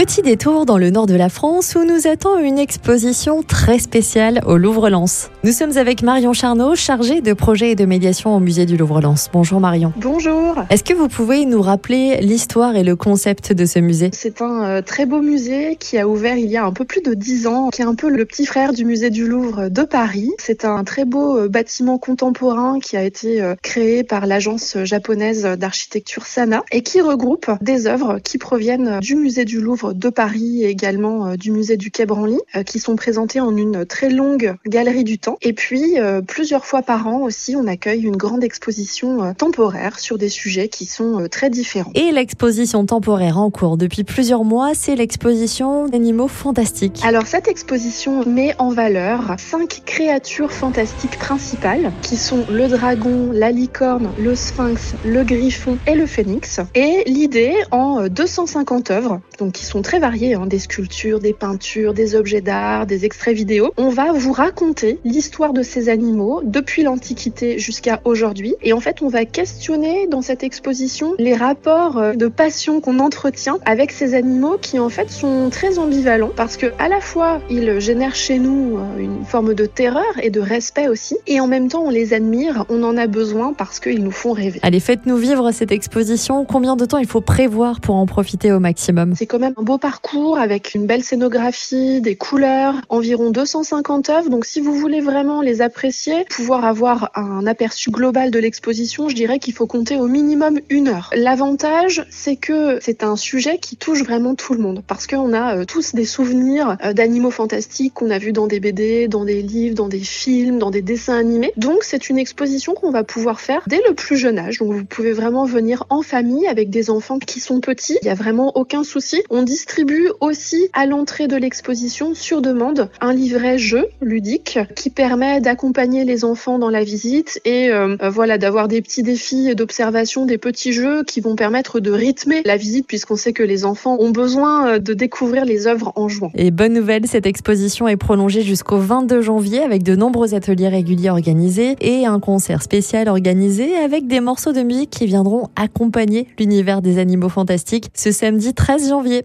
Petit détour dans le nord de la France où nous attend une exposition très spéciale au Louvre-Lens. Nous sommes avec Marion Charnot, chargée de projet et de médiation au musée du Louvre-Lens. Bonjour Marion. Bonjour. Est-ce que vous pouvez nous rappeler l'histoire et le concept de ce musée? C'est un euh, très beau musée qui a ouvert il y a un peu plus de dix ans, qui est un peu le petit frère du musée du Louvre de Paris. C'est un très beau euh, bâtiment contemporain qui a été euh, créé par l'agence japonaise d'architecture Sana et qui regroupe des œuvres qui proviennent du musée du Louvre de Paris et également euh, du musée du Quai Branly, euh, qui sont présentés en une très longue galerie du temps. Et puis, euh, plusieurs fois par an aussi, on accueille une grande exposition temporaire sur des sujets qui sont très différents. Et l'exposition temporaire en cours depuis plusieurs mois, c'est l'exposition d'animaux fantastiques. Alors, cette exposition met en valeur cinq créatures fantastiques principales, qui sont le dragon, la licorne, le sphinx, le griffon et le phénix. Et l'idée, en 250 œuvres, donc qui sont très variés, hein, des sculptures, des peintures, des objets d'art, des extraits vidéo. On va vous raconter l'histoire de ces animaux depuis l'Antiquité jusqu'à aujourd'hui. Et en fait, on va questionner dans cette exposition les rapports euh, de passion qu'on entretient avec ces animaux qui en fait sont très ambivalents parce que à la fois ils génèrent chez nous euh, une forme de terreur et de respect aussi. Et en même temps, on les admire, on en a besoin parce qu'ils nous font rêver. Allez, faites-nous vivre cette exposition. Combien de temps il faut prévoir pour en profiter au maximum? C'est quand même un beau parcours avec une belle scénographie, des couleurs, environ 250 œuvres. Donc si vous voulez vraiment les apprécier, pouvoir avoir un aperçu global de l'exposition, je dirais qu'il faut compter au minimum une heure. L'avantage, c'est que c'est un sujet qui touche vraiment tout le monde parce qu'on a euh, tous des souvenirs euh, d'animaux fantastiques qu'on a vus dans des BD, dans des livres, dans des films, dans des dessins animés. Donc c'est une exposition qu'on va pouvoir faire dès le plus jeune âge. Donc vous pouvez vraiment venir en famille avec des enfants qui sont petits. Il n'y a vraiment aucun souci. Distribue aussi à l'entrée de l'exposition sur demande un livret jeu ludique qui permet d'accompagner les enfants dans la visite et euh, voilà d'avoir des petits défis d'observation, des petits jeux qui vont permettre de rythmer la visite puisqu'on sait que les enfants ont besoin euh, de découvrir les œuvres en jouant. Et bonne nouvelle, cette exposition est prolongée jusqu'au 22 janvier avec de nombreux ateliers réguliers organisés et un concert spécial organisé avec des morceaux de musique qui viendront accompagner l'univers des animaux fantastiques ce samedi 13 janvier.